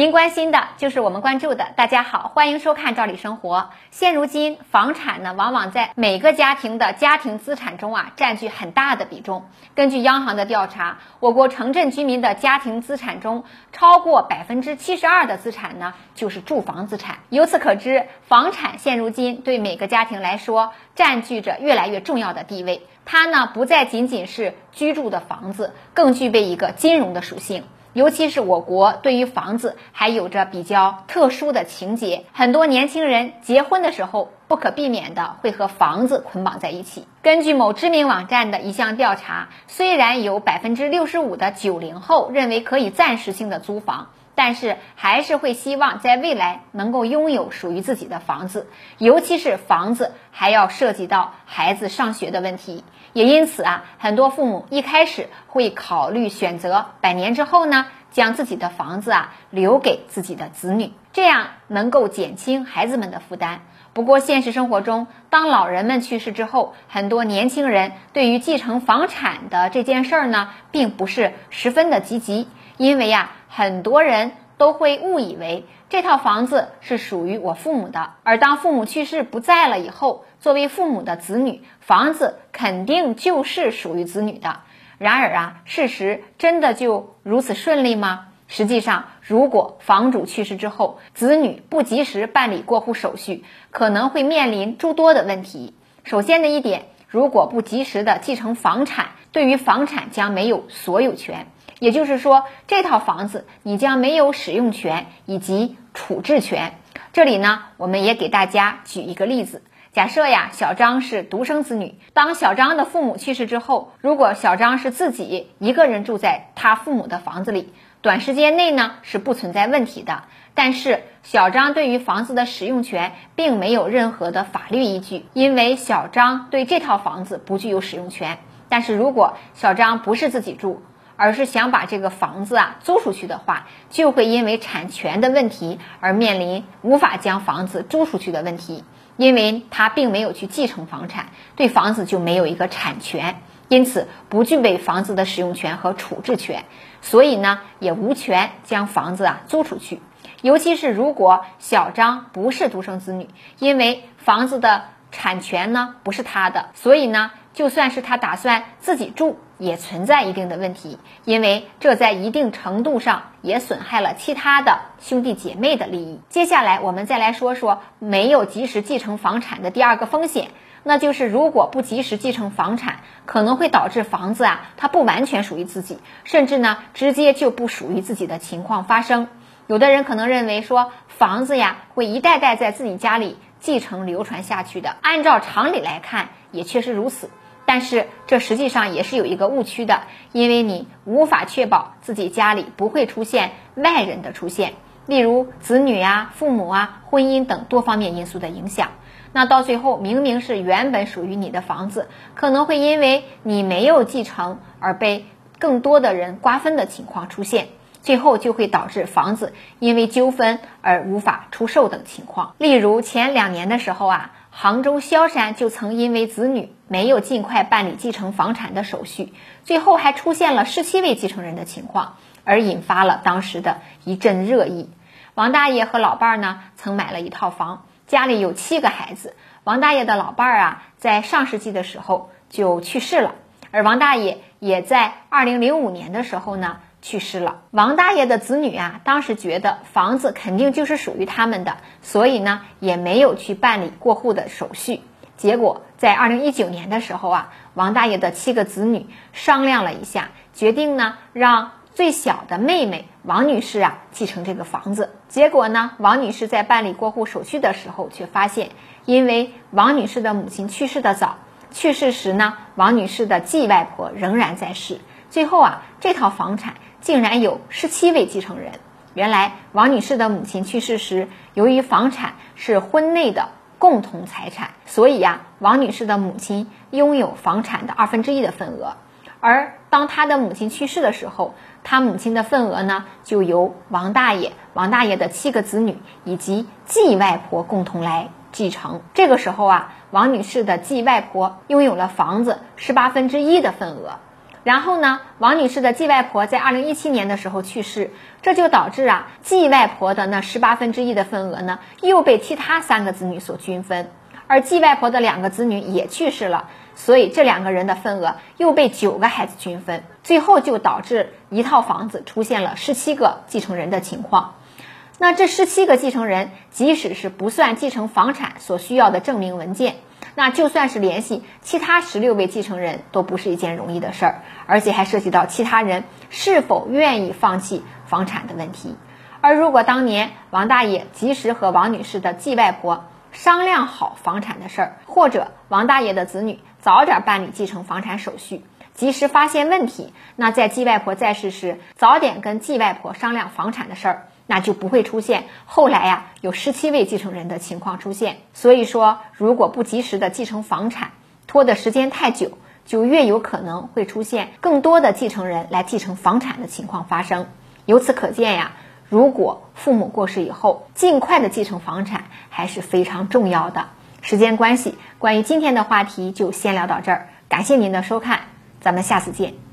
您关心的就是我们关注的。大家好，欢迎收看《赵理生活》。现如今，房产呢，往往在每个家庭的家庭资产中啊，占据很大的比重。根据央行的调查，我国城镇居民的家庭资产中，超过百分之七十二的资产呢，就是住房资产。由此可知，房产现如今对每个家庭来说，占据着越来越重要的地位。它呢，不再仅仅是居住的房子，更具备一个金融的属性。尤其是我国对于房子还有着比较特殊的情节，很多年轻人结婚的时候不可避免的会和房子捆绑在一起。根据某知名网站的一项调查，虽然有百分之六十五的九零后认为可以暂时性的租房。但是还是会希望在未来能够拥有属于自己的房子，尤其是房子还要涉及到孩子上学的问题，也因此啊，很多父母一开始会考虑选择百年之后呢，将自己的房子啊留给自己的子女，这样能够减轻孩子们的负担。不过现实生活中，当老人们去世之后，很多年轻人对于继承房产的这件事儿呢，并不是十分的积极。因为呀，很多人都会误以为这套房子是属于我父母的，而当父母去世不在了以后，作为父母的子女，房子肯定就是属于子女的。然而啊，事实真的就如此顺利吗？实际上，如果房主去世之后，子女不及时办理过户手续，可能会面临诸多的问题。首先的一点，如果不及时的继承房产，对于房产将没有所有权。也就是说，这套房子你将没有使用权以及处置权。这里呢，我们也给大家举一个例子：假设呀，小张是独生子女，当小张的父母去世之后，如果小张是自己一个人住在他父母的房子里，短时间内呢是不存在问题的。但是，小张对于房子的使用权并没有任何的法律依据，因为小张对这套房子不具有使用权。但是如果小张不是自己住，而是想把这个房子啊租出去的话，就会因为产权的问题而面临无法将房子租出去的问题，因为他并没有去继承房产，对房子就没有一个产权，因此不具备房子的使用权和处置权，所以呢也无权将房子啊租出去。尤其是如果小张不是独生子女，因为房子的产权呢不是他的，所以呢就算是他打算自己住。也存在一定的问题，因为这在一定程度上也损害了其他的兄弟姐妹的利益。接下来，我们再来说说没有及时继承房产的第二个风险，那就是如果不及时继承房产，可能会导致房子啊，它不完全属于自己，甚至呢，直接就不属于自己的情况发生。有的人可能认为说，房子呀，会一代代在自己家里继承流传下去的。按照常理来看，也确实如此。但是这实际上也是有一个误区的，因为你无法确保自己家里不会出现外人的出现，例如子女啊、父母啊、婚姻等多方面因素的影响。那到最后，明明是原本属于你的房子，可能会因为你没有继承而被更多的人瓜分的情况出现，最后就会导致房子因为纠纷而无法出售等情况。例如前两年的时候啊。杭州萧山就曾因为子女没有尽快办理继承房产的手续，最后还出现了十七位继承人的情况，而引发了当时的一阵热议。王大爷和老伴儿呢，曾买了一套房，家里有七个孩子。王大爷的老伴儿啊，在上世纪的时候就去世了，而王大爷也在二零零五年的时候呢。去世了。王大爷的子女啊，当时觉得房子肯定就是属于他们的，所以呢，也没有去办理过户的手续。结果在二零一九年的时候啊，王大爷的七个子女商量了一下，决定呢，让最小的妹妹王女士啊继承这个房子。结果呢，王女士在办理过户手续的时候，却发现，因为王女士的母亲去世的早，去世时呢，王女士的继外婆仍然在世。最后啊，这套房产。竟然有十七位继承人。原来王女士的母亲去世时，由于房产是婚内的共同财产，所以呀，王女士的母亲拥有房产的二分之一的份额。而当她的母亲去世的时候，她母亲的份额呢，就由王大爷、王大爷的七个子女以及继外婆共同来继承。这个时候啊，王女士的继外婆拥有了房子十八分之一的份额。然后呢，王女士的继外婆在二零一七年的时候去世，这就导致啊，继外婆的那十八分之一的份额呢，又被其他三个子女所均分，而继外婆的两个子女也去世了，所以这两个人的份额又被九个孩子均分，最后就导致一套房子出现了十七个继承人的情况。那这十七个继承人，即使是不算继承房产所需要的证明文件。那就算是联系其他十六位继承人都不是一件容易的事儿，而且还涉及到其他人是否愿意放弃房产的问题。而如果当年王大爷及时和王女士的继外婆商量好房产的事儿，或者王大爷的子女早点办理继承房产手续，及时发现问题，那在继外婆在世时早点跟继外婆商量房产的事儿。那就不会出现后来呀有十七位继承人的情况出现。所以说，如果不及时的继承房产，拖的时间太久，就越有可能会出现更多的继承人来继承房产的情况发生。由此可见呀，如果父母过世以后，尽快的继承房产还是非常重要的。时间关系，关于今天的话题就先聊到这儿，感谢您的收看，咱们下次见。